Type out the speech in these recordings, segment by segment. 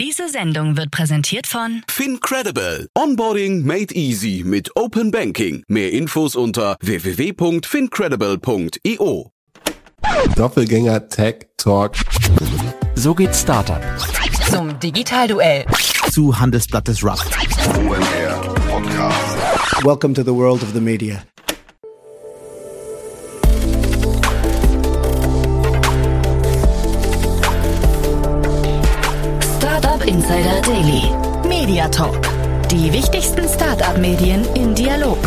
Diese Sendung wird präsentiert von FinCredible. Onboarding made easy mit Open Banking. Mehr Infos unter www.fincredible.io. Doppelgänger Tech Talk. So geht Startup. zum Digitalduell. Zu Handelsblatt des Rust. OMR Podcast. Welcome to the world of the media. Insider Daily. Media Talk. Die wichtigsten Startup-Medien in Dialog.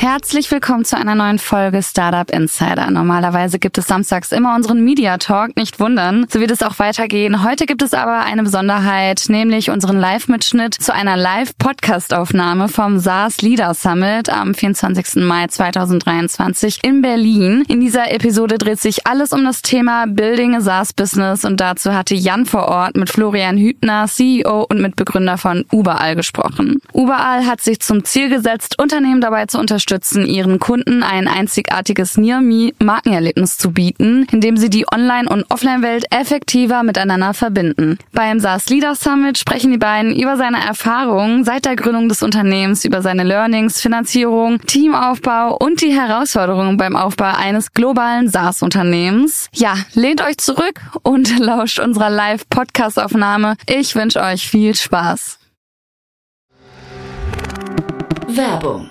Herzlich willkommen zu einer neuen Folge Startup Insider. Normalerweise gibt es samstags immer unseren Media Talk, nicht wundern. So wird es auch weitergehen. Heute gibt es aber eine Besonderheit, nämlich unseren Live-Mitschnitt zu einer Live-Podcast-Aufnahme vom SaaS Leader Summit am 24. Mai 2023 in Berlin. In dieser Episode dreht sich alles um das Thema Building a SaaS Business und dazu hatte Jan vor Ort mit Florian Hübner, CEO und Mitbegründer von Überall gesprochen. Überall hat sich zum Ziel gesetzt, Unternehmen dabei zu unterstützen, ihren Kunden ein einzigartiges Near-Me-Markenerlebnis zu bieten, indem sie die Online- und Offline-Welt effektiver miteinander verbinden. Beim SaaS Leader Summit sprechen die beiden über seine Erfahrungen seit der Gründung des Unternehmens, über seine Learnings, Finanzierung, Teamaufbau und die Herausforderungen beim Aufbau eines globalen SaaS-Unternehmens. Ja, lehnt euch zurück und lauscht unserer Live-Podcast-Aufnahme. Ich wünsche euch viel Spaß. Werbung.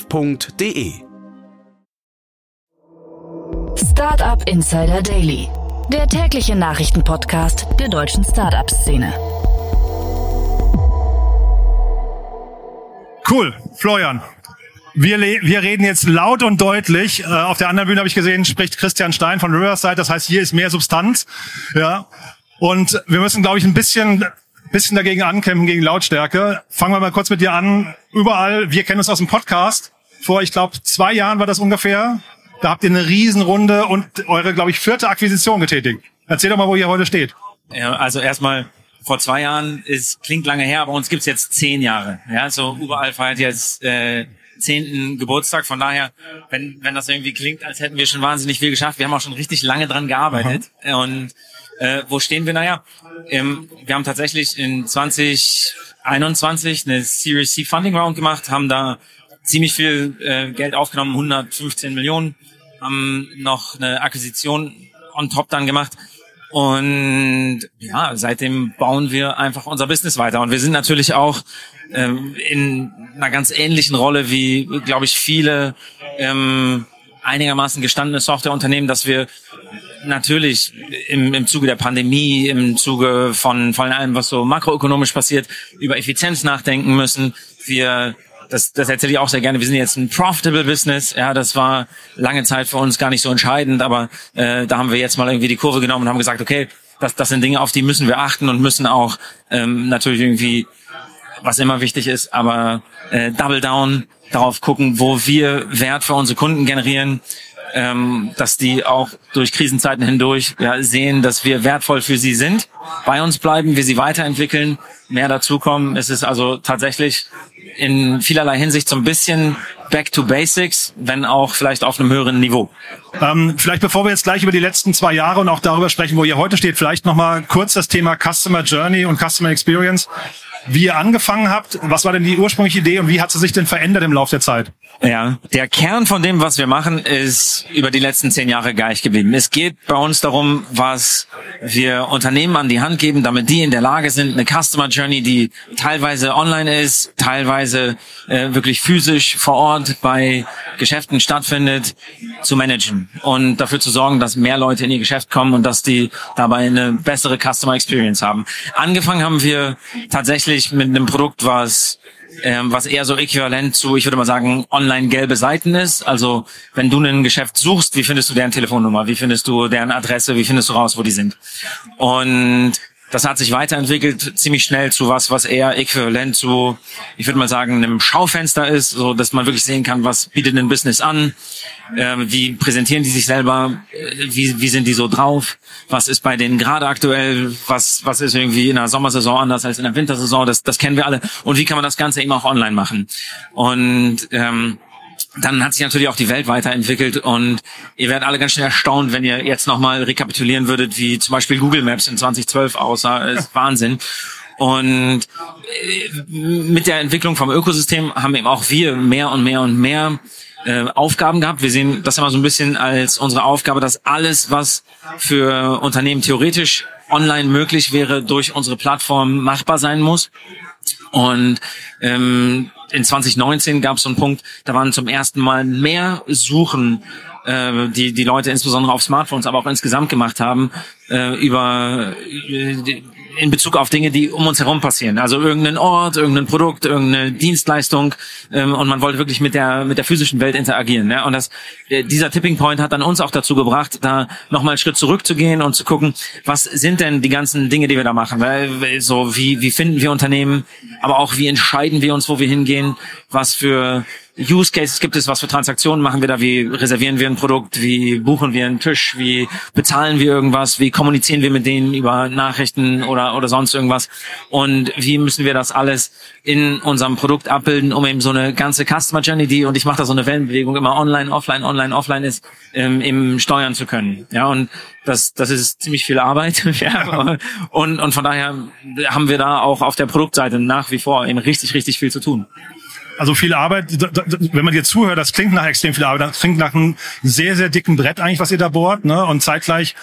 startup.de. Startup Insider Daily. Der tägliche Nachrichtenpodcast der deutschen Startup-Szene. Cool, Florian. Wir, wir reden jetzt laut und deutlich. Äh, auf der anderen Bühne habe ich gesehen, spricht Christian Stein von Riverside. Das heißt, hier ist mehr Substanz. Ja. Und wir müssen, glaube ich, ein bisschen, bisschen dagegen ankämpfen, gegen Lautstärke. Fangen wir mal kurz mit dir an. Überall, wir kennen uns aus dem Podcast. Vor, ich glaube, zwei Jahren war das ungefähr. Da habt ihr eine Riesenrunde und eure, glaube ich, vierte Akquisition getätigt. Erzähl doch mal, wo ihr heute steht. Ja, also erstmal vor zwei Jahren ist klingt lange her, aber uns gibt's jetzt zehn Jahre. Ja, so überall feiert jetzt äh, zehnten Geburtstag. Von daher, wenn wenn das irgendwie klingt, als hätten wir schon wahnsinnig viel geschafft, wir haben auch schon richtig lange dran gearbeitet. Und äh, wo stehen wir? Naja, ähm, wir haben tatsächlich in 2021 eine Series C Funding Round gemacht, haben da ziemlich viel äh, Geld aufgenommen, 115 Millionen, haben noch eine Akquisition on top dann gemacht. Und ja, seitdem bauen wir einfach unser Business weiter. Und wir sind natürlich auch ähm, in einer ganz ähnlichen Rolle wie, glaube ich, viele ähm, einigermaßen gestandene Softwareunternehmen, dass wir natürlich im, im Zuge der Pandemie, im Zuge von, von allem, was so makroökonomisch passiert, über Effizienz nachdenken müssen. Wir das, das erzähle ich auch sehr gerne. Wir sind jetzt ein profitable Business. Ja, das war lange Zeit für uns gar nicht so entscheidend, aber äh, da haben wir jetzt mal irgendwie die Kurve genommen und haben gesagt, okay, das, das sind Dinge, auf die müssen wir achten und müssen auch ähm, natürlich irgendwie, was immer wichtig ist, aber äh, Double Down darauf gucken, wo wir Wert für unsere Kunden generieren, ähm, dass die auch durch Krisenzeiten hindurch ja, sehen, dass wir wertvoll für sie sind, bei uns bleiben, wir sie weiterentwickeln, mehr dazukommen. Es ist also tatsächlich in vielerlei Hinsicht so ein bisschen back to basics, wenn auch vielleicht auf einem höheren Niveau. Ähm, vielleicht bevor wir jetzt gleich über die letzten zwei Jahre und auch darüber sprechen, wo ihr heute steht, vielleicht nochmal kurz das Thema Customer Journey und Customer Experience. Wie ihr angefangen habt, was war denn die ursprüngliche Idee und wie hat sie sich denn verändert im Laufe der Zeit? Ja, der Kern von dem, was wir machen, ist über die letzten zehn Jahre gleich geblieben. Es geht bei uns darum, was wir Unternehmen an die Hand geben, damit die in der Lage sind, eine Customer Journey, die teilweise online ist, teilweise äh, wirklich physisch vor Ort bei Geschäften stattfindet, zu managen und dafür zu sorgen, dass mehr Leute in ihr Geschäft kommen und dass die dabei eine bessere Customer Experience haben. Angefangen haben wir tatsächlich mit einem Produkt, was ähm, was eher so äquivalent zu, ich würde mal sagen, online gelbe Seiten ist. Also wenn du ein Geschäft suchst, wie findest du deren Telefonnummer? Wie findest du deren Adresse? Wie findest du raus, wo die sind? Und das hat sich weiterentwickelt ziemlich schnell zu was, was eher äquivalent zu, ich würde mal sagen, einem Schaufenster ist, so dass man wirklich sehen kann, was bietet ein Business an, äh, wie präsentieren die sich selber, äh, wie, wie sind die so drauf, was ist bei denen gerade aktuell, was, was ist irgendwie in der Sommersaison anders als in der Wintersaison, das, das kennen wir alle und wie kann man das Ganze eben auch online machen. Und ähm, dann hat sich natürlich auch die Welt weiterentwickelt und ihr werdet alle ganz schnell erstaunt, wenn ihr jetzt nochmal rekapitulieren würdet, wie zum Beispiel Google Maps in 2012 aussah. Das ist Wahnsinn. Und äh, mit der Entwicklung vom Ökosystem haben eben auch wir mehr und mehr und mehr äh, Aufgaben gehabt. Wir sehen das immer so ein bisschen als unsere Aufgabe, dass alles, was für Unternehmen theoretisch online möglich wäre, durch unsere Plattform machbar sein muss. Und ähm, in 2019 gab es so einen Punkt, da waren zum ersten Mal mehr Suchen, äh, die die Leute insbesondere auf Smartphones, aber auch insgesamt gemacht haben, äh, über äh, in Bezug auf Dinge, die um uns herum passieren. Also irgendein Ort, irgendein Produkt, irgendeine Dienstleistung ähm, und man wollte wirklich mit der mit der physischen Welt interagieren. Ja? Und das äh, dieser Tipping Point hat dann uns auch dazu gebracht, da nochmal einen Schritt zurückzugehen und zu gucken, was sind denn die ganzen Dinge, die wir da machen? Weil, so wie wie finden wir Unternehmen, aber auch wie entscheiden wir uns, wo wir hingehen, was für Use Cases gibt es, was für Transaktionen machen wir da, wie reservieren wir ein Produkt, wie buchen wir einen Tisch, wie bezahlen wir irgendwas, wie kommunizieren wir mit denen über Nachrichten oder, oder sonst irgendwas und wie müssen wir das alles in unserem Produkt abbilden, um eben so eine ganze Customer Journey, die, und ich mache da so eine Wellenbewegung, immer online, offline, online, offline ist, ähm, eben steuern zu können. Ja, und das, das ist ziemlich viel Arbeit. ja, und, und von daher haben wir da auch auf der Produktseite nach wie vor eben richtig, richtig viel zu tun. Also viel Arbeit, wenn man dir zuhört, das klingt nach extrem viel Arbeit. Das klingt nach einem sehr, sehr dicken Brett eigentlich, was ihr da bohrt. Ne? Und zeitgleich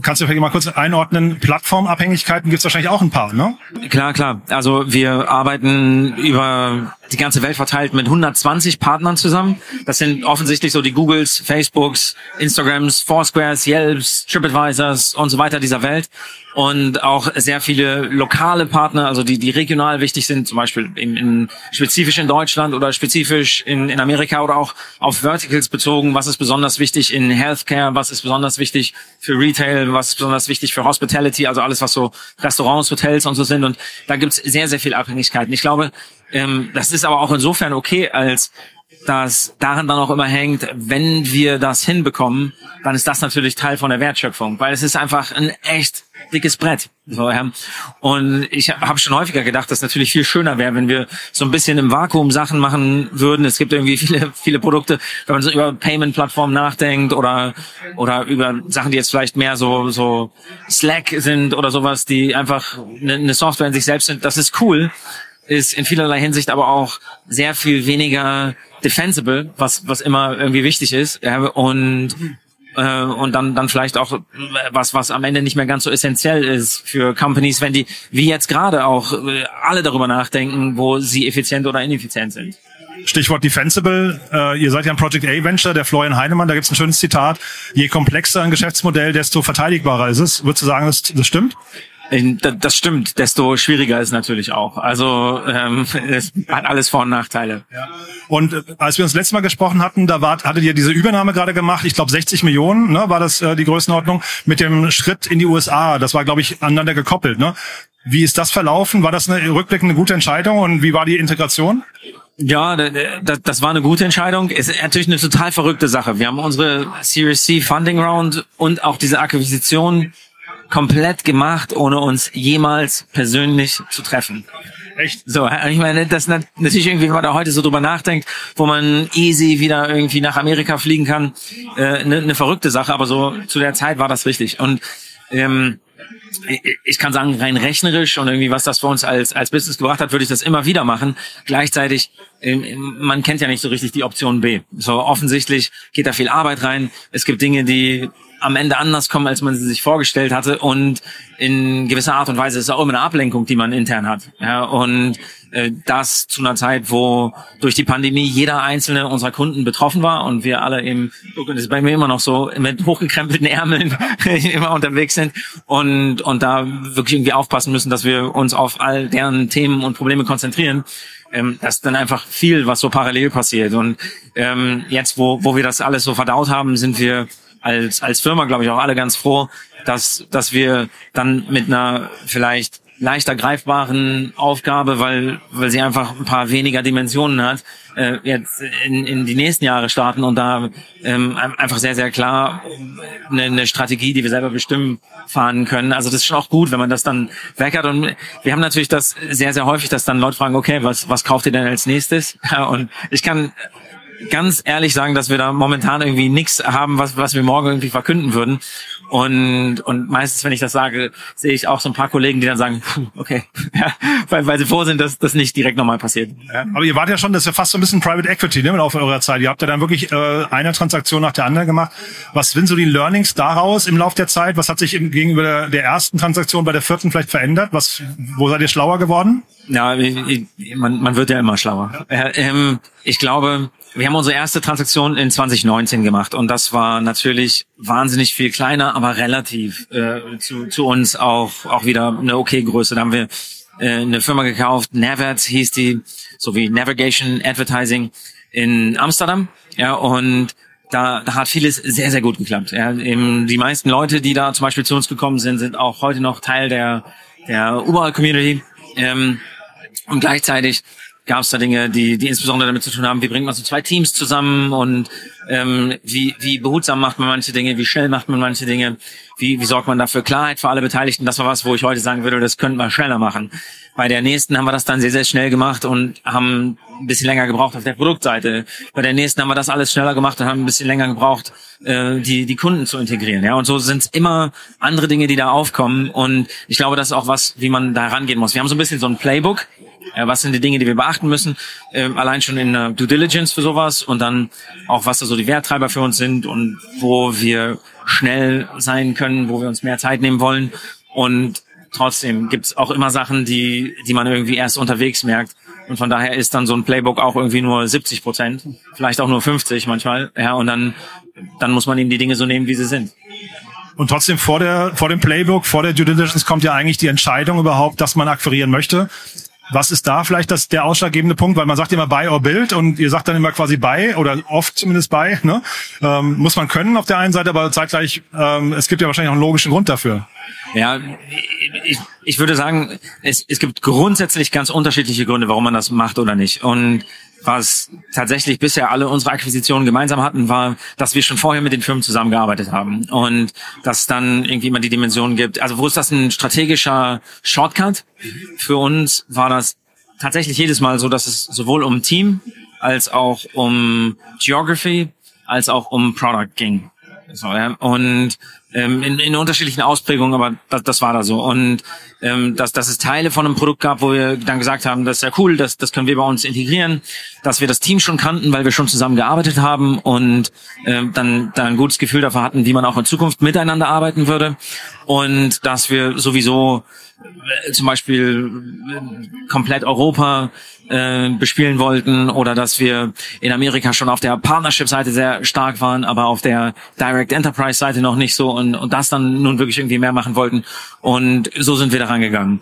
Kannst du vielleicht mal kurz einordnen? Plattformabhängigkeiten gibt es wahrscheinlich auch ein paar, ne? Klar, klar. Also wir arbeiten über die ganze Welt verteilt mit 120 Partnern zusammen. Das sind offensichtlich so die Googles, Facebooks, Instagrams, Foursquares, Yelps, TripAdvisors und so weiter dieser Welt. Und auch sehr viele lokale Partner, also die, die regional wichtig sind, zum Beispiel in, in, spezifisch in Deutschland oder spezifisch in, in Amerika oder auch auf Verticals bezogen. Was ist besonders wichtig in Healthcare? Was ist besonders wichtig für Retail? Retail, was besonders wichtig für Hospitality, also alles, was so Restaurants, Hotels und so sind. Und da gibt's sehr, sehr viel Abhängigkeiten. Ich glaube, ähm, das ist aber auch insofern okay, als dass daran dann auch immer hängt, wenn wir das hinbekommen, dann ist das natürlich Teil von der Wertschöpfung, weil es ist einfach ein echt dickes Brett. Und ich habe schon häufiger gedacht, dass es natürlich viel schöner wäre, wenn wir so ein bisschen im Vakuum Sachen machen würden. Es gibt irgendwie viele, viele Produkte, wenn man so über Payment-Plattformen nachdenkt oder oder über Sachen, die jetzt vielleicht mehr so so Slack sind oder sowas, die einfach eine, eine Software in sich selbst sind. Das ist cool ist in vielerlei Hinsicht aber auch sehr viel weniger defensible, was was immer irgendwie wichtig ist und äh, und dann dann vielleicht auch was was am Ende nicht mehr ganz so essentiell ist für Companies, wenn die wie jetzt gerade auch äh, alle darüber nachdenken, wo sie effizient oder ineffizient sind. Stichwort Defensible. Äh, ihr seid ja ein Project A Venture, der Florian Heinemann, da gibt es ein schönes Zitat. Je komplexer ein Geschäftsmodell, desto verteidigbarer ist es. Würdest du sagen, das, das stimmt? Das stimmt, desto schwieriger ist natürlich auch. Also ähm, es hat alles Vor- und Nachteile. Ja. Und äh, als wir uns letztes Mal gesprochen hatten, da war, hattet ihr diese Übernahme gerade gemacht. Ich glaube 60 Millionen, ne, war das äh, die Größenordnung mit dem Schritt in die USA. Das war, glaube ich, aneinander gekoppelt. Ne? Wie ist das verlaufen? War das eine rückblickende gute Entscheidung und wie war die Integration? Ja, das war eine gute Entscheidung. Es ist natürlich eine total verrückte Sache. Wir haben unsere Series C Funding Round und auch diese Akquisition komplett gemacht, ohne uns jemals persönlich zu treffen. Echt? So, ich meine, das natürlich irgendwie, wenn man da heute so drüber nachdenkt, wo man easy wieder irgendwie nach Amerika fliegen kann, eine äh, ne, ne verrückte Sache, aber so zu der Zeit war das richtig. Und ähm, ich kann sagen, rein rechnerisch und irgendwie, was das für uns als, als Business gebracht hat, würde ich das immer wieder machen. Gleichzeitig, ähm, man kennt ja nicht so richtig die Option B. So offensichtlich geht da viel Arbeit rein. Es gibt Dinge, die am Ende anders kommen, als man sie sich vorgestellt hatte. Und in gewisser Art und Weise ist es auch immer eine Ablenkung, die man intern hat. Ja, und äh, das zu einer Zeit, wo durch die Pandemie jeder einzelne unserer Kunden betroffen war und wir alle eben, das ist bei mir immer noch so, mit hochgekrempelten Ärmeln immer unterwegs sind und, und da wirklich irgendwie aufpassen müssen, dass wir uns auf all deren Themen und Probleme konzentrieren ähm, das ist dann einfach viel, was so parallel passiert. Und ähm, jetzt, wo, wo wir das alles so verdaut haben, sind wir als, als Firma, glaube ich, auch alle ganz froh, dass, dass wir dann mit einer vielleicht leichter greifbaren Aufgabe, weil, weil sie einfach ein paar weniger Dimensionen hat, äh, jetzt in, in die nächsten Jahre starten und da ähm, einfach sehr, sehr klar eine, eine Strategie, die wir selber bestimmen, fahren können. Also das ist schon auch gut, wenn man das dann hat. Und wir haben natürlich das sehr, sehr häufig, dass dann Leute fragen, okay, was, was kauft ihr denn als nächstes? Ja, und ich kann ganz ehrlich sagen, dass wir da momentan irgendwie nichts haben, was, was wir morgen irgendwie verkünden würden. Und, und meistens, wenn ich das sage, sehe ich auch so ein paar Kollegen, die dann sagen, okay, ja, weil, weil sie froh sind, dass das nicht direkt nochmal passiert. Aber ihr wart ja schon, das ist ja fast so ein bisschen Private Equity ne, auf eurer Zeit. Ihr habt ja dann wirklich äh, eine Transaktion nach der anderen gemacht. Was sind so die Learnings daraus im Laufe der Zeit? Was hat sich im, gegenüber der ersten Transaktion bei der vierten vielleicht verändert? Was, wo seid ihr schlauer geworden? Ja, man, man wird ja immer schlauer. Ja. Äh, ähm, ich glaube, wir haben unsere erste Transaktion in 2019 gemacht und das war natürlich wahnsinnig viel kleiner, aber relativ äh, zu, zu uns auch auch wieder eine okay Größe. Da haben wir äh, eine Firma gekauft, Navert hieß die, sowie Navigation Advertising in Amsterdam. Ja und da, da hat vieles sehr, sehr gut geklappt. Ja, eben die meisten Leute, die da zum Beispiel zu uns gekommen sind, sind auch heute noch Teil der, der Überall-Community. Ähm, und gleichzeitig gab es da Dinge, die, die insbesondere damit zu tun haben, wie bringt man so zwei Teams zusammen und ähm, wie, wie behutsam macht man manche Dinge, wie schnell macht man manche Dinge, wie, wie sorgt man dafür Klarheit für alle Beteiligten. Das war was, wo ich heute sagen würde, das könnten wir schneller machen. Bei der nächsten haben wir das dann sehr, sehr schnell gemacht und haben ein bisschen länger gebraucht auf der Produktseite. Bei der nächsten haben wir das alles schneller gemacht und haben ein bisschen länger gebraucht, äh, die, die Kunden zu integrieren. Ja, und so sind es immer andere Dinge, die da aufkommen. Und ich glaube, das ist auch was, wie man da rangehen muss. Wir haben so ein bisschen so ein Playbook, äh, was sind die Dinge, die wir beachten müssen, äh, allein schon in der Due Diligence für sowas und dann auch, was da so die Werttreiber für uns sind und wo wir schnell sein können, wo wir uns mehr Zeit nehmen wollen. Und trotzdem gibt's auch immer Sachen, die, die man irgendwie erst unterwegs merkt. Und von daher ist dann so ein Playbook auch irgendwie nur 70 Prozent, vielleicht auch nur 50 manchmal. Ja, und dann, dann muss man eben die Dinge so nehmen, wie sie sind. Und trotzdem vor der, vor dem Playbook, vor der Due Diligence kommt ja eigentlich die Entscheidung überhaupt, dass man akquirieren möchte. Was ist da vielleicht das, der ausschlaggebende Punkt? Weil man sagt immer buy or build und ihr sagt dann immer quasi buy oder oft zumindest buy. Ne? Ähm, muss man können auf der einen Seite, aber zeitgleich, ähm, es gibt ja wahrscheinlich auch einen logischen Grund dafür. Ja, ich, ich würde sagen, es, es gibt grundsätzlich ganz unterschiedliche Gründe, warum man das macht oder nicht. Und was tatsächlich bisher alle unsere Akquisitionen gemeinsam hatten, war, dass wir schon vorher mit den Firmen zusammengearbeitet haben und dass dann irgendwie immer die Dimension gibt. Also wo ist das ein strategischer Shortcut? Für uns war das tatsächlich jedes Mal so, dass es sowohl um Team als auch um Geography als auch um Product ging. So, ja. Und ähm, in, in unterschiedlichen Ausprägungen, aber das, das war da so. Und ähm, dass, dass es Teile von einem Produkt gab, wo wir dann gesagt haben, das ist ja cool, das, das können wir bei uns integrieren, dass wir das Team schon kannten, weil wir schon zusammen gearbeitet haben und ähm, dann, dann ein gutes Gefühl dafür hatten, wie man auch in Zukunft miteinander arbeiten würde. Und dass wir sowieso äh, zum Beispiel äh, komplett Europa äh, bespielen wollten oder dass wir in Amerika schon auf der Partnership-Seite sehr stark waren, aber auf der Direct Enterprise-Seite noch nicht so und, und das dann nun wirklich irgendwie mehr machen wollten. Und so sind wir daran gegangen.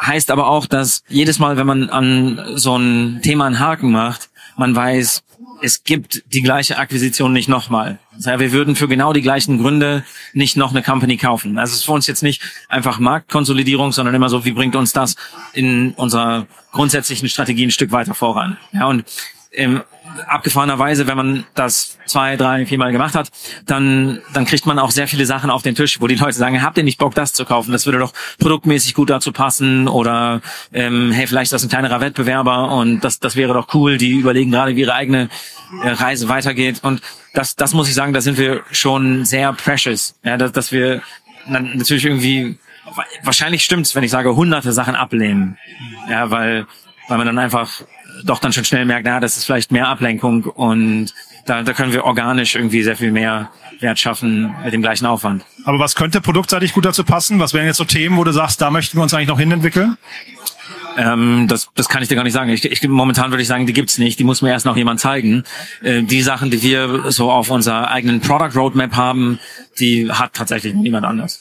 Heißt aber auch, dass jedes Mal, wenn man an so ein Thema einen Haken macht, man weiß, es gibt die gleiche Akquisition nicht nochmal. Also wir würden für genau die gleichen Gründe nicht noch eine Company kaufen. Also es ist für uns jetzt nicht einfach Marktkonsolidierung, sondern immer so, wie bringt uns das in unserer grundsätzlichen Strategie ein Stück weiter voran. Ja, und ähm, abgefahrenerweise, wenn man das zwei, drei, viermal gemacht hat, dann, dann kriegt man auch sehr viele Sachen auf den Tisch, wo die Leute sagen, habt ihr nicht Bock, das zu kaufen? Das würde doch produktmäßig gut dazu passen oder ähm, hey, vielleicht ist das ein kleinerer Wettbewerber und das, das wäre doch cool. Die überlegen gerade, wie ihre eigene äh, Reise weitergeht. Und das, das muss ich sagen, da sind wir schon sehr precious. Ja, dass, dass wir natürlich irgendwie wahrscheinlich stimmt's, wenn ich sage, hunderte Sachen ablehnen. Ja, weil, weil man dann einfach doch dann schon schnell merkt, na, das ist vielleicht mehr Ablenkung und da, da können wir organisch irgendwie sehr viel mehr Wert schaffen mit dem gleichen Aufwand. Aber was könnte produktseitig gut dazu passen? Was wären jetzt so Themen, wo du sagst, da möchten wir uns eigentlich noch hinentwickeln? Ähm, das, das kann ich dir gar nicht sagen. Ich, ich, momentan würde ich sagen, die gibt's nicht. Die muss mir erst noch jemand zeigen. Äh, die Sachen, die wir so auf unserer eigenen Product Roadmap haben, die hat tatsächlich niemand anders.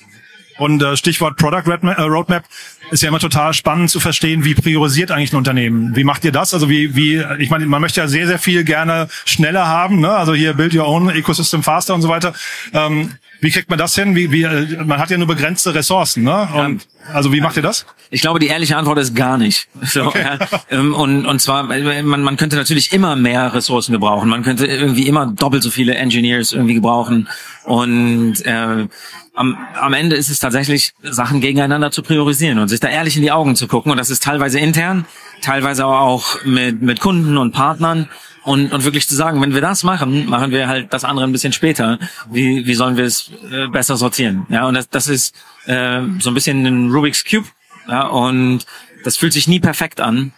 Und äh, Stichwort Product äh, Roadmap ist ja immer total spannend zu verstehen, wie priorisiert eigentlich ein Unternehmen. Wie macht ihr das? Also wie, wie, ich meine, man möchte ja sehr, sehr viel gerne schneller haben, ne? Also hier Build Your Own Ecosystem Faster und so weiter. Ähm, wie kriegt man das hin? Wie, wie, äh, man hat ja nur begrenzte Ressourcen, ne? Und, also wie macht ihr das? Ich glaube, die ehrliche Antwort ist gar nicht. So, okay. ja. Ähm, und, und zwar, man, man könnte natürlich immer mehr Ressourcen gebrauchen. Man könnte irgendwie immer doppelt so viele Engineers irgendwie gebrauchen. Und äh, am, am Ende ist es tatsächlich, Sachen gegeneinander zu priorisieren und sich da ehrlich in die Augen zu gucken. Und das ist teilweise intern, teilweise auch mit, mit Kunden und Partnern. Und, und wirklich zu sagen, wenn wir das machen, machen wir halt das andere ein bisschen später. Wie, wie sollen wir es äh, besser sortieren? Ja, und das, das ist äh, so ein bisschen ein Rubik's Cube. Ja, und das fühlt sich nie perfekt an.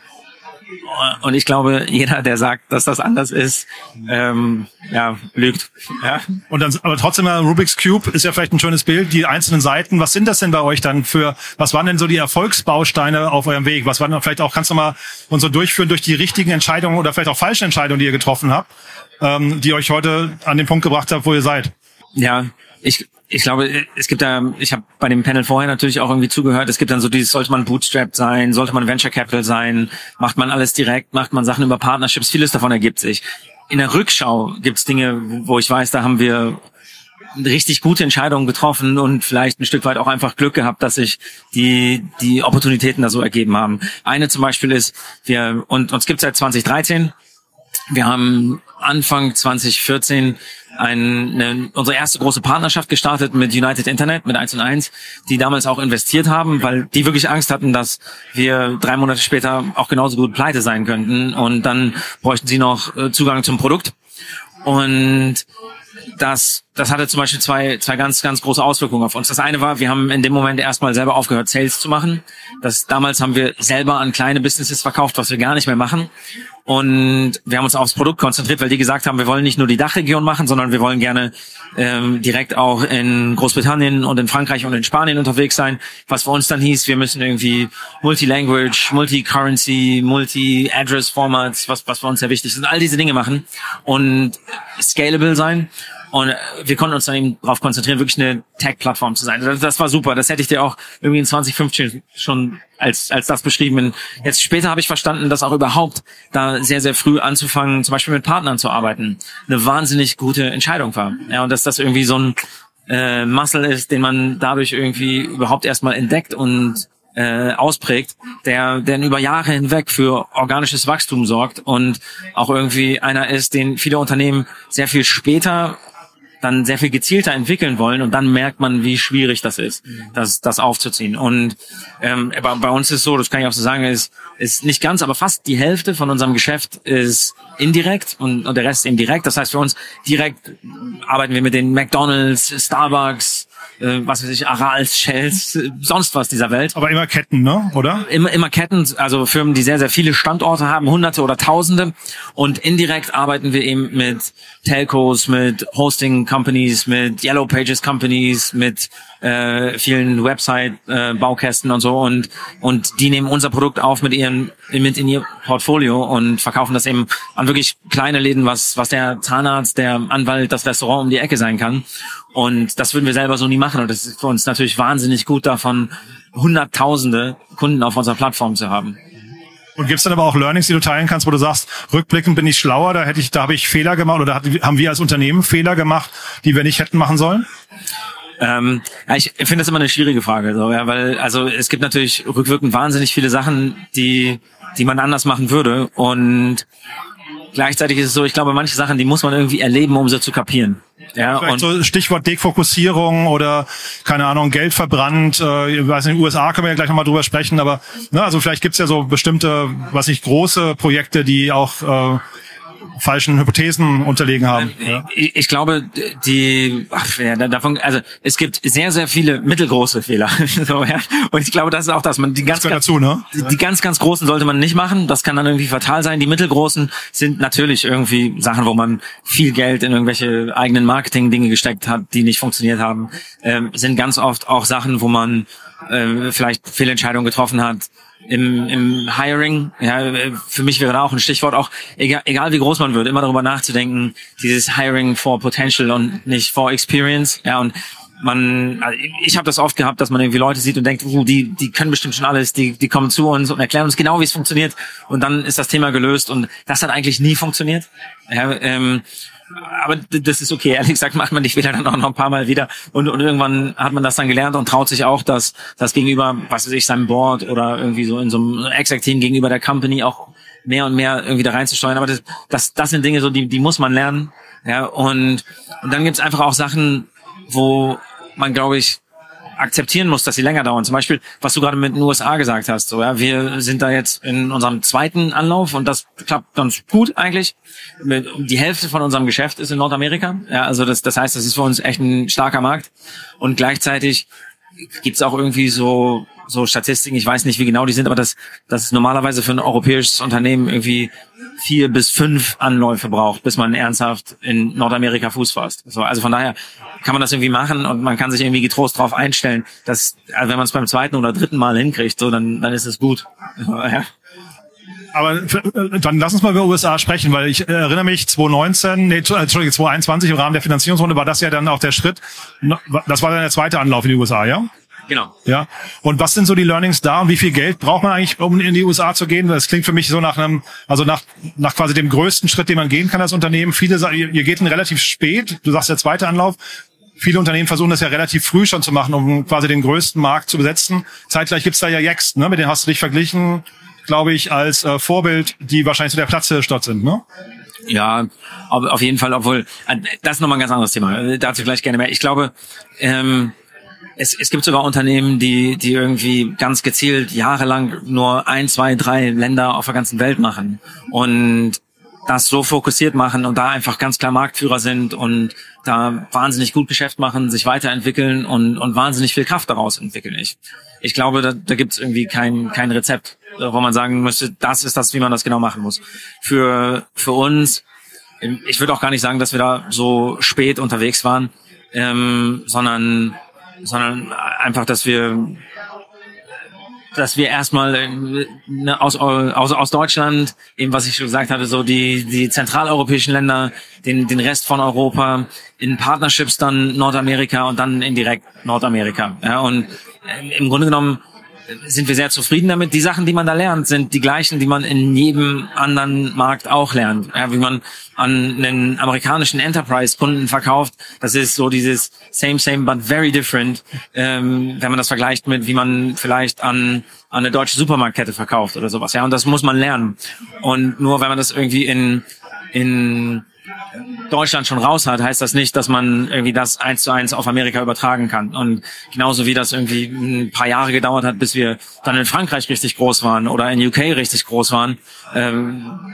Und ich glaube, jeder, der sagt, dass das anders ist, ähm, ja, lügt. Ja. Und dann, aber trotzdem, Rubik's Cube ist ja vielleicht ein schönes Bild. Die einzelnen Seiten, was sind das denn bei euch dann für, was waren denn so die Erfolgsbausteine auf eurem Weg? Was waren vielleicht auch, kannst du mal uns so durchführen durch die richtigen Entscheidungen oder vielleicht auch falschen Entscheidungen, die ihr getroffen habt, ähm, die euch heute an den Punkt gebracht habt, wo ihr seid? Ja, ich, ich glaube, es gibt da, ich habe bei dem Panel vorher natürlich auch irgendwie zugehört, es gibt dann so dieses, sollte man bootstrapped sein, sollte man Venture Capital sein, macht man alles direkt, macht man Sachen über Partnerships, vieles davon ergibt sich. In der Rückschau gibt es Dinge, wo ich weiß, da haben wir richtig gute Entscheidungen getroffen und vielleicht ein Stück weit auch einfach Glück gehabt, dass sich die, die Opportunitäten da so ergeben haben. Eine zum Beispiel ist, wir, und uns gibt seit 2013, wir haben Anfang 2014 ein, eine, unsere erste große Partnerschaft gestartet mit United Internet, mit 1 und 1, die damals auch investiert haben, weil die wirklich Angst hatten, dass wir drei Monate später auch genauso gut pleite sein könnten und dann bräuchten sie noch äh, Zugang zum Produkt. Und das, das hatte zum Beispiel zwei, zwei ganz, ganz große Auswirkungen auf uns. Das eine war, wir haben in dem Moment erstmal selber aufgehört, Sales zu machen. Das, damals haben wir selber an kleine Businesses verkauft, was wir gar nicht mehr machen. Und wir haben uns aufs Produkt konzentriert, weil die gesagt haben, wir wollen nicht nur die Dachregion machen, sondern wir wollen gerne ähm, direkt auch in Großbritannien und in Frankreich und in Spanien unterwegs sein. Was für uns dann hieß, wir müssen irgendwie Multi-Language, Multi-Currency, Multi-Address-Formats, was, was für uns sehr wichtig ist, all diese Dinge machen und scalable sein. Und äh, wir konnten uns dann eben darauf konzentrieren, wirklich eine Tech-Plattform zu sein. Das, das, war super. Das hätte ich dir auch irgendwie in 2015 schon als, als das beschrieben. Jetzt später habe ich verstanden, dass auch überhaupt da sehr, sehr früh anzufangen, zum Beispiel mit Partnern zu arbeiten, eine wahnsinnig gute Entscheidung war. Ja, und dass das irgendwie so ein äh, Muscle ist, den man dadurch irgendwie überhaupt erstmal entdeckt und äh, ausprägt, der, der über Jahre hinweg für organisches Wachstum sorgt und auch irgendwie einer ist, den viele Unternehmen sehr viel später dann sehr viel gezielter entwickeln wollen und dann merkt man, wie schwierig das ist, das, das aufzuziehen. Und ähm, bei, bei uns ist so, das kann ich auch so sagen, ist, ist nicht ganz, aber fast die Hälfte von unserem Geschäft ist indirekt und, und der Rest eben direkt. Das heißt, für uns direkt arbeiten wir mit den McDonalds, Starbucks, äh, was weiß ich, Arals, Shells, äh, sonst was dieser Welt. Aber immer Ketten, ne? Oder? Immer, immer Ketten, also Firmen, die sehr, sehr viele Standorte haben, hunderte oder tausende. Und indirekt arbeiten wir eben mit Telcos, mit Hosting Companies, mit Yellow Pages Companies, mit äh, vielen Website-Baukästen äh, und so und und die nehmen unser Produkt auf mit ihren mit in ihr Portfolio und verkaufen das eben an wirklich kleine Läden, was was der Zahnarzt, der Anwalt, das Restaurant um die Ecke sein kann. Und das würden wir selber so nie machen. Und das ist für uns natürlich wahnsinnig gut davon, hunderttausende Kunden auf unserer Plattform zu haben. Und gibt's dann aber auch Learnings, die du teilen kannst, wo du sagst, rückblickend bin ich schlauer, da hätte ich, da habe ich Fehler gemacht oder haben wir als Unternehmen Fehler gemacht, die wir nicht hätten machen sollen? Ähm, ja, ich finde das immer eine schwierige Frage, so, ja, weil also es gibt natürlich rückwirkend wahnsinnig viele Sachen, die die man anders machen würde und gleichzeitig ist es so, ich glaube, manche Sachen, die muss man irgendwie erleben, um sie zu kapieren. Ja, und so Stichwort Defokussierung oder keine Ahnung Geld verbrannt. Äh, ich weiß nicht, in den USA können wir ja gleich nochmal drüber sprechen, aber ne, also vielleicht gibt's ja so bestimmte, was ich große Projekte, die auch äh, falschen Hypothesen unterlegen haben. Ja. Ich, ich glaube, die ach, ja, da- davon, also es gibt sehr, sehr viele mittelgroße Fehler. so, ja. Und ich glaube, das ist auch das. Man die ganz, ganz dazu, ne? Die, die ganz, ganz großen sollte man nicht machen. Das kann dann irgendwie fatal sein. Die mittelgroßen sind natürlich irgendwie Sachen, wo man viel Geld in irgendwelche eigenen Marketing-Dinge gesteckt hat, die nicht funktioniert haben. Ähm, sind ganz oft auch Sachen, wo man äh, vielleicht Fehlentscheidungen getroffen hat. Im, im Hiring, ja, für mich wäre da auch ein Stichwort. Auch, egal, egal wie groß man wird, immer darüber nachzudenken, dieses Hiring for Potential und nicht for Experience, ja, und man, also ich habe das oft gehabt, dass man irgendwie Leute sieht und denkt, uh, die, die können bestimmt schon alles, die, die kommen zu uns und erklären uns genau, wie es funktioniert. Und dann ist das Thema gelöst und das hat eigentlich nie funktioniert. Ja, ähm, aber das ist okay. Ehrlich gesagt macht man die Fehler dann auch noch ein paar Mal wieder und, und irgendwann hat man das dann gelernt und traut sich auch, dass das gegenüber, was weiß ich, seinem Board oder irgendwie so in so einem Exec-Team gegenüber der Company auch mehr und mehr irgendwie da reinzusteuern. Aber das, das, das sind Dinge so, die, die muss man lernen. Ja, und, und dann gibt's einfach auch Sachen, wo man, glaube ich, akzeptieren muss, dass sie länger dauern. Zum Beispiel, was du gerade mit den USA gesagt hast. So, ja, wir sind da jetzt in unserem zweiten Anlauf und das klappt ganz gut eigentlich. Die Hälfte von unserem Geschäft ist in Nordamerika. Ja, also das, das heißt, das ist für uns echt ein starker Markt. Und gleichzeitig gibt's auch irgendwie so so Statistiken, ich weiß nicht, wie genau die sind, aber das, das ist normalerweise für ein europäisches Unternehmen irgendwie vier bis fünf Anläufe braucht, bis man ernsthaft in Nordamerika Fuß fasst. So, also von daher kann man das irgendwie machen und man kann sich irgendwie getrost darauf einstellen, dass also wenn man es beim zweiten oder dritten Mal hinkriegt, so dann dann ist es gut. Ja. Aber äh, dann lass uns mal über USA sprechen, weil ich äh, erinnere mich 2019, nee, Entschuldigung, 2021 im Rahmen der Finanzierungsrunde war das ja dann auch der Schritt. Das war dann der zweite Anlauf in die USA, ja? Genau. Ja. Und was sind so die Learnings da und wie viel Geld braucht man eigentlich, um in die USA zu gehen? Das klingt für mich so nach einem, also nach, nach quasi dem größten Schritt, den man gehen kann als Unternehmen. Viele sagen, ihr, ihr geht ihn relativ spät. Du sagst der zweite Anlauf. Viele Unternehmen versuchen das ja relativ früh schon zu machen, um quasi den größten Markt zu besetzen. Zeitgleich gibt's da ja Yext, ne? Mit denen hast du dich verglichen, glaube ich, als äh, Vorbild, die wahrscheinlich so der Platz dort sind, ne? Ja, auf, auf jeden Fall, obwohl, äh, das ist nochmal ein ganz anderes Thema. Äh, Dazu gleich gerne mehr. Ich glaube, ähm, es, es gibt sogar Unternehmen, die, die irgendwie ganz gezielt jahrelang nur ein, zwei, drei Länder auf der ganzen Welt machen und das so fokussiert machen und da einfach ganz klar Marktführer sind und da wahnsinnig gut Geschäft machen, sich weiterentwickeln und, und wahnsinnig viel Kraft daraus entwickeln. Ich, ich glaube, da, da gibt es irgendwie kein, kein Rezept, äh, wo man sagen müsste, das ist das, wie man das genau machen muss. Für, für uns, ähm, ich würde auch gar nicht sagen, dass wir da so spät unterwegs waren, ähm, sondern, sondern einfach, dass wir dass wir erstmal äh, ne, aus, aus, aus Deutschland, eben was ich schon gesagt hatte, so die, die zentraleuropäischen Länder, den, den Rest von Europa, in Partnerships dann Nordamerika und dann indirekt Nordamerika. Ja, und äh, im Grunde genommen sind wir sehr zufrieden damit. Die Sachen, die man da lernt, sind die gleichen, die man in jedem anderen Markt auch lernt. Ja, wie man an einen amerikanischen Enterprise-Kunden verkauft, das ist so dieses same, same, but very different, ähm, wenn man das vergleicht mit, wie man vielleicht an, an eine deutsche Supermarktkette verkauft oder sowas. Ja, und das muss man lernen. Und nur wenn man das irgendwie in, in Deutschland schon raus hat, heißt das nicht, dass man irgendwie das eins zu eins auf Amerika übertragen kann. Und genauso wie das irgendwie ein paar Jahre gedauert hat, bis wir dann in Frankreich richtig groß waren oder in UK richtig groß waren, ähm,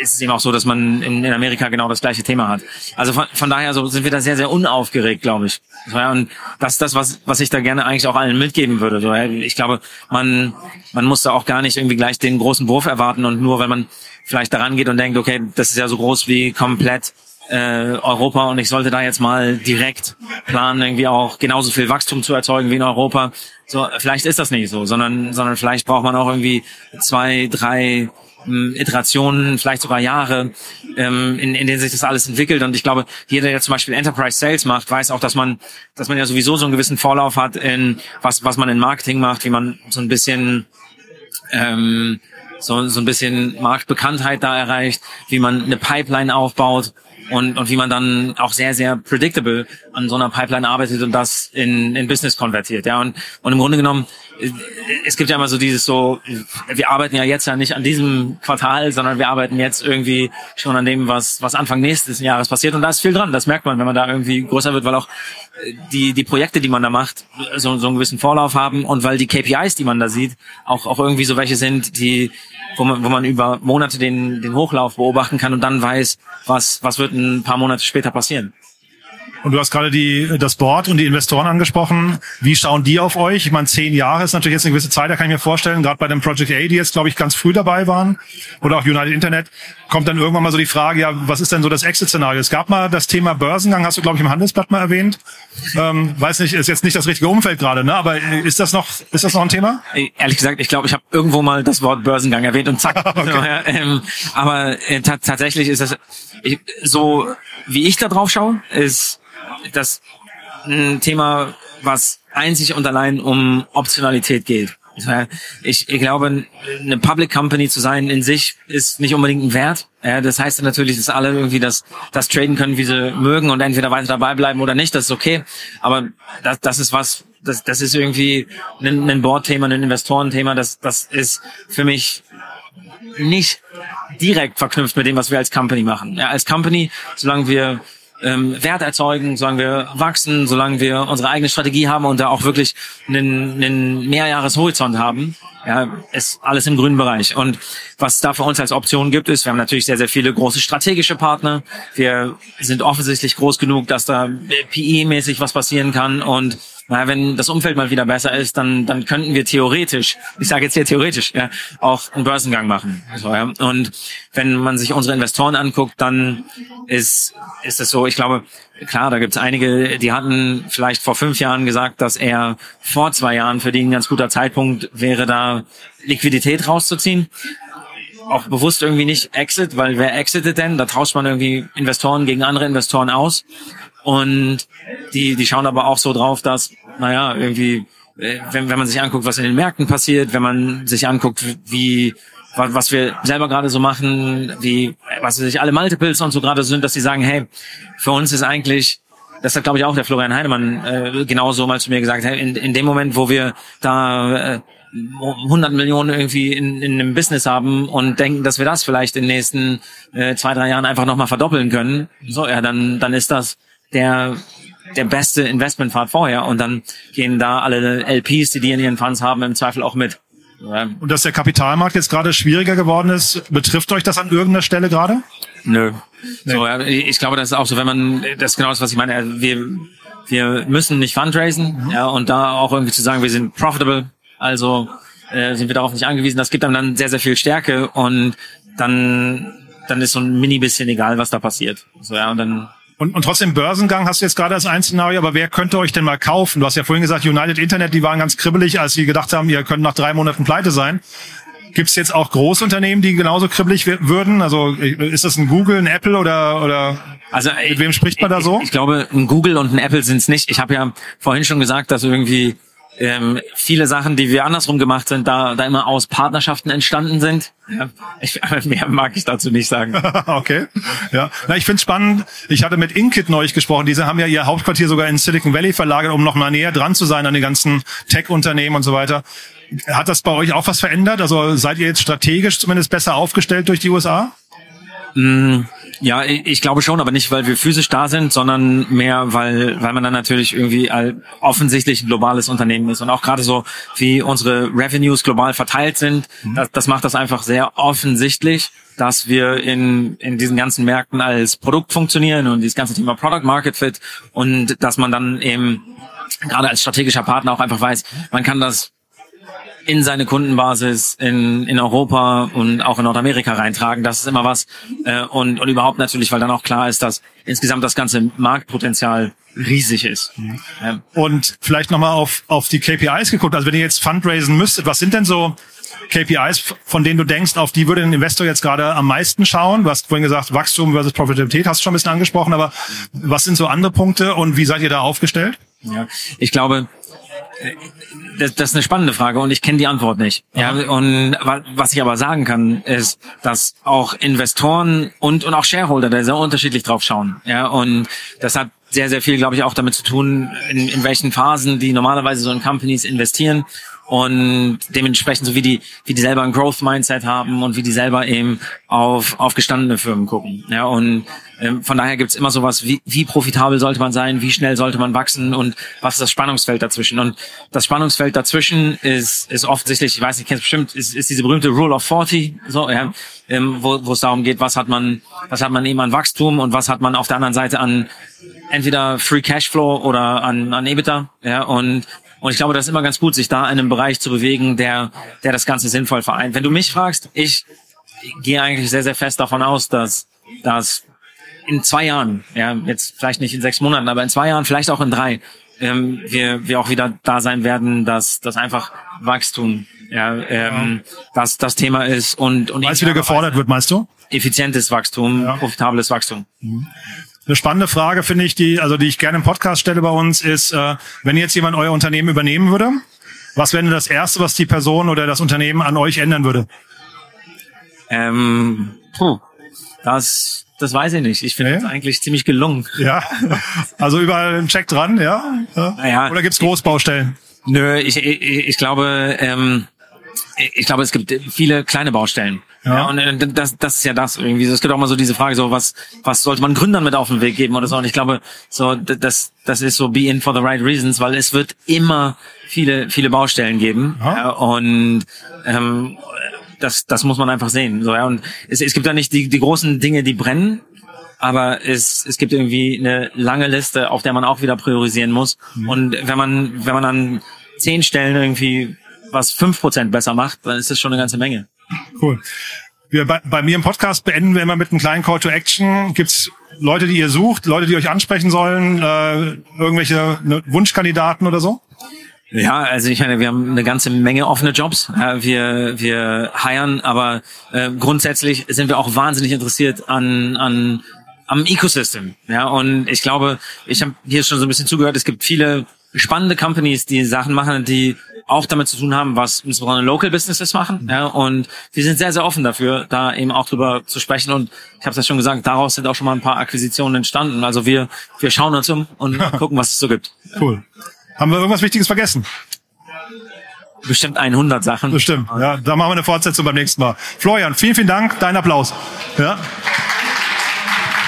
ist es eben auch so, dass man in, in Amerika genau das gleiche Thema hat. Also von, von daher so sind wir da sehr, sehr unaufgeregt, glaube ich. Und das ist das, was, was ich da gerne eigentlich auch allen mitgeben würde. So, ich glaube, man, man muss da auch gar nicht irgendwie gleich den großen Wurf erwarten und nur, wenn man vielleicht daran geht und denkt, okay, das ist ja so groß wie komplett äh, Europa und ich sollte da jetzt mal direkt planen, irgendwie auch genauso viel Wachstum zu erzeugen wie in Europa. So, vielleicht ist das nicht so, sondern, sondern vielleicht braucht man auch irgendwie zwei, drei ähm, Iterationen, vielleicht sogar Jahre, ähm, in, in denen sich das alles entwickelt. Und ich glaube, jeder, der zum Beispiel Enterprise Sales macht, weiß auch, dass man, dass man ja sowieso so einen gewissen Vorlauf hat in was, was man in Marketing macht, wie man so ein bisschen ähm, so, so ein bisschen Marktbekanntheit da erreicht, wie man eine Pipeline aufbaut und, und wie man dann auch sehr, sehr predictable an so einer Pipeline arbeitet und das in, in Business konvertiert. Ja, und, und im Grunde genommen, es gibt ja immer so dieses so, wir arbeiten ja jetzt ja nicht an diesem Quartal, sondern wir arbeiten jetzt irgendwie schon an dem, was, was Anfang nächstes Jahres passiert. Und da ist viel dran. Das merkt man, wenn man da irgendwie größer wird, weil auch äh, die, die Projekte, die man da macht, so, so einen gewissen Vorlauf haben und weil die KPIs, die man da sieht, auch, auch irgendwie so welche sind, die, wo man, wo man über Monate den, den Hochlauf beobachten kann und dann weiß, was, was wird ein paar Monate später passieren. Und du hast gerade die, das Board und die Investoren angesprochen. Wie schauen die auf euch? Ich meine, zehn Jahre ist natürlich jetzt eine gewisse Zeit, da kann ich mir vorstellen, gerade bei dem Project A, die jetzt, glaube ich, ganz früh dabei waren, oder auch United Internet, kommt dann irgendwann mal so die Frage, ja, was ist denn so das Exit-Szenario? Es gab mal das Thema Börsengang, hast du, glaube ich, im Handelsblatt mal erwähnt. Ähm, weiß nicht, ist jetzt nicht das richtige Umfeld gerade, ne? Aber ist das noch, ist das noch ein Thema? Ehrlich gesagt, ich glaube, ich habe irgendwo mal das Wort Börsengang erwähnt und zack. okay. ähm, aber äh, tatsächlich ist das ich, so, wie ich da drauf schaue, ist das ein Thema, was einzig und allein um Optionalität geht. Ich, ich glaube, eine Public Company zu sein in sich ist nicht unbedingt ein Wert. das heißt natürlich, dass alle irgendwie das, das traden können, wie sie mögen und entweder weiter dabei bleiben oder nicht. Das ist okay. Aber das, das ist was, das, das ist irgendwie ein, ein Board-Thema, ein Investorenthema. Das, das ist für mich nicht direkt verknüpft mit dem, was wir als Company machen. Ja, als Company, solange wir ähm, Wert erzeugen, solange wir wachsen, solange wir unsere eigene Strategie haben und da auch wirklich einen, einen Mehrjahreshorizont haben, ja, ist alles im grünen Bereich. Und was da für uns als Option gibt, ist, wir haben natürlich sehr, sehr viele große strategische Partner. Wir sind offensichtlich groß genug, dass da PE-mäßig was passieren kann und naja, wenn das Umfeld mal wieder besser ist, dann, dann könnten wir theoretisch, ich sage jetzt hier theoretisch, ja, auch einen Börsengang machen. So, ja. Und wenn man sich unsere Investoren anguckt, dann ist, ist es so, ich glaube, klar, da gibt es einige, die hatten vielleicht vor fünf Jahren gesagt, dass er vor zwei Jahren für die ein ganz guter Zeitpunkt wäre, da Liquidität rauszuziehen auch bewusst irgendwie nicht Exit, weil wer exitet denn? Da tauscht man irgendwie Investoren gegen andere Investoren aus. Und die, die schauen aber auch so drauf, dass, naja, irgendwie, äh, wenn, wenn man sich anguckt, was in den Märkten passiert, wenn man sich anguckt, wie, was wir selber gerade so machen, wie, was sich alle Multiples und so gerade sind, dass die sagen, hey, für uns ist eigentlich, das hat glaube ich auch der Florian Heinemann äh, genauso mal zu mir gesagt, hey, in, in dem Moment, wo wir da äh, 100 Millionen irgendwie in, in einem Business haben und denken, dass wir das vielleicht in den nächsten äh, zwei, drei Jahren einfach nochmal verdoppeln können, so, ja, dann, dann ist das der der beste Investmentpfad vorher und dann gehen da alle LPs, die die in ihren Funds haben, im Zweifel auch mit. Und dass der Kapitalmarkt jetzt gerade schwieriger geworden ist, betrifft euch das an irgendeiner Stelle gerade? Nö. Nee. So, ja, ich glaube, das ist auch so, wenn man, das ist genau das, was ich meine. Wir, wir müssen nicht fundraisen, mhm. ja, und da auch irgendwie zu sagen, wir sind profitable, also äh, sind wir darauf nicht angewiesen. Das gibt einem dann sehr, sehr viel Stärke und dann, dann ist so ein mini bisschen egal, was da passiert. So, ja, und dann und, und trotzdem Börsengang hast du jetzt gerade als ein Szenario, aber wer könnte euch denn mal kaufen? Du hast ja vorhin gesagt, United Internet, die waren ganz kribbelig, als sie gedacht haben, ihr könnt nach drei Monaten pleite sein. Gibt es jetzt auch Großunternehmen, die genauso kribbelig würden? Also ist das ein Google, ein Apple oder oder also mit wem spricht man da so? Ich, ich glaube, ein Google und ein Apple sind es nicht. Ich habe ja vorhin schon gesagt, dass irgendwie ähm, viele Sachen, die wir andersrum gemacht sind, da, da immer aus Partnerschaften entstanden sind. Ja, ich, mehr mag ich dazu nicht sagen. okay. Ja. Na, ich finde spannend. Ich hatte mit Inkit neulich gesprochen. Diese haben ja ihr Hauptquartier sogar in Silicon Valley verlagert, um noch mal näher dran zu sein an den ganzen Tech-Unternehmen und so weiter. Hat das bei euch auch was verändert? Also seid ihr jetzt strategisch zumindest besser aufgestellt durch die USA? Mm, ja, ich glaube schon, aber nicht, weil wir physisch da sind, sondern mehr, weil, weil man dann natürlich irgendwie offensichtlich ein globales Unternehmen ist. Und auch gerade so, wie unsere Revenues global verteilt sind, mhm. das, das macht das einfach sehr offensichtlich, dass wir in, in diesen ganzen Märkten als Produkt funktionieren und dieses ganze Thema Product Market Fit und dass man dann eben gerade als strategischer Partner auch einfach weiß, man kann das in seine Kundenbasis in, in Europa und auch in Nordamerika reintragen. Das ist immer was. Äh, und, und überhaupt natürlich, weil dann auch klar ist, dass insgesamt das ganze Marktpotenzial riesig ist. Mhm. Ja. Und vielleicht nochmal auf, auf die KPIs geguckt. Also wenn ihr jetzt fundraisen müsstet, was sind denn so KPIs, von denen du denkst, auf die würde ein Investor jetzt gerade am meisten schauen? Du hast vorhin gesagt, Wachstum versus Profitabilität hast du schon ein bisschen angesprochen, aber was sind so andere Punkte und wie seid ihr da aufgestellt? Ja, ich glaube, das, das ist eine spannende Frage und ich kenne die Antwort nicht. Ja, und wa- was ich aber sagen kann, ist, dass auch Investoren und und auch Shareholder da sehr unterschiedlich drauf schauen. Ja, und das hat sehr sehr viel, glaube ich, auch damit zu tun, in, in welchen Phasen die normalerweise so in Companies investieren und dementsprechend so wie die wie die selber ein Growth Mindset haben und wie die selber eben auf auf gestandene Firmen gucken. Ja, und ähm, von daher gibt's immer sowas, wie, wie profitabel sollte man sein, wie schnell sollte man wachsen und was ist das Spannungsfeld dazwischen. Und das Spannungsfeld dazwischen ist, ist offensichtlich, ich weiß nicht, kennst bestimmt, ist, ist diese berühmte Rule of 40, so, ja, ähm, wo, wo es darum geht, was hat man, was hat man eben an Wachstum und was hat man auf der anderen Seite an entweder Free Cashflow oder an, an EBITDA, ja, und und ich glaube, das ist immer ganz gut, sich da in einem Bereich zu bewegen, der, der das Ganze sinnvoll vereint. Wenn du mich fragst, ich gehe eigentlich sehr, sehr fest davon aus, dass, dass in zwei Jahren, ja, jetzt vielleicht nicht in sechs Monaten, aber in zwei Jahren, vielleicht auch in drei, ähm, wir, wir auch wieder da sein werden, dass, dass einfach Wachstum, ja, ähm, das, das Thema ist und, und Weil es wieder gefordert wird, meinst du? effizientes Wachstum, profitables Wachstum. Eine spannende Frage finde ich, die, also die ich gerne im Podcast stelle bei uns, ist, äh, wenn jetzt jemand euer Unternehmen übernehmen würde, was wäre denn das Erste, was die Person oder das Unternehmen an euch ändern würde? Ähm, puh, das, das weiß ich nicht. Ich finde es eigentlich ziemlich gelungen. Ja, also überall ein Check dran, ja? ja. Naja, Oder gibt's Großbaustellen? Nö, ich, ich, ich glaube, ähm, ich glaube, es gibt viele kleine Baustellen. Ja. Ja. und äh, das, das ist ja das irgendwie. Es gibt auch mal so diese Frage, so was, was sollte man Gründern mit auf den Weg geben oder so. Und ich glaube, so das, das ist so be in for the right reasons, weil es wird immer viele, viele Baustellen geben. Ja. Und ähm, das, das muss man einfach sehen. So, ja. Und es, es gibt da nicht die, die großen Dinge, die brennen, aber es, es gibt irgendwie eine lange Liste, auf der man auch wieder priorisieren muss. Und wenn man, wenn man an zehn Stellen irgendwie was fünf Prozent besser macht, dann ist das schon eine ganze Menge. Cool. Wir, bei, bei mir im Podcast beenden wir immer mit einem kleinen Call to Action. Gibt's Leute, die ihr sucht, Leute, die euch ansprechen sollen, äh, irgendwelche ne, Wunschkandidaten oder so? Ja, also ich meine, wir haben eine ganze Menge offene Jobs. Wir wir hiren, aber äh, grundsätzlich sind wir auch wahnsinnig interessiert an an am Ecosystem. Ja, und ich glaube, ich habe hier schon so ein bisschen zugehört. Es gibt viele spannende Companies, die Sachen machen, die auch damit zu tun haben, was insbesondere Local Businesses machen. Ja, und wir sind sehr, sehr offen dafür, da eben auch drüber zu sprechen. Und ich habe es ja schon gesagt, daraus sind auch schon mal ein paar Akquisitionen entstanden. Also wir wir schauen uns um und gucken, was es so gibt. Cool. Haben wir irgendwas Wichtiges vergessen? Bestimmt 100 Sachen. Bestimmt. Ja, da machen wir eine Fortsetzung beim nächsten Mal. Florian, vielen, vielen Dank. Dein Applaus. Ja.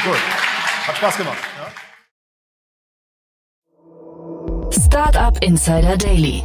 Cool. Hat Spaß gemacht. Ja. Startup Insider Daily,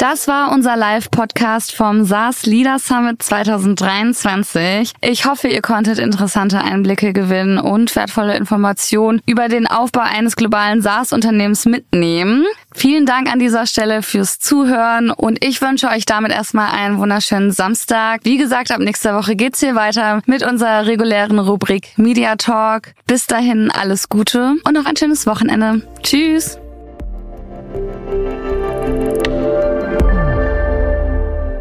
Das war unser Live-Podcast vom SaaS Leader Summit 2023. Ich hoffe, ihr konntet interessante Einblicke gewinnen und wertvolle Informationen über den Aufbau eines globalen SaaS-Unternehmens mitnehmen. Vielen Dank an dieser Stelle fürs Zuhören und ich wünsche euch damit erstmal einen wunderschönen Samstag. Wie gesagt, ab nächster Woche geht's hier weiter mit unserer regulären Rubrik Media Talk. Bis dahin alles Gute und noch ein schönes Wochenende. Tschüss!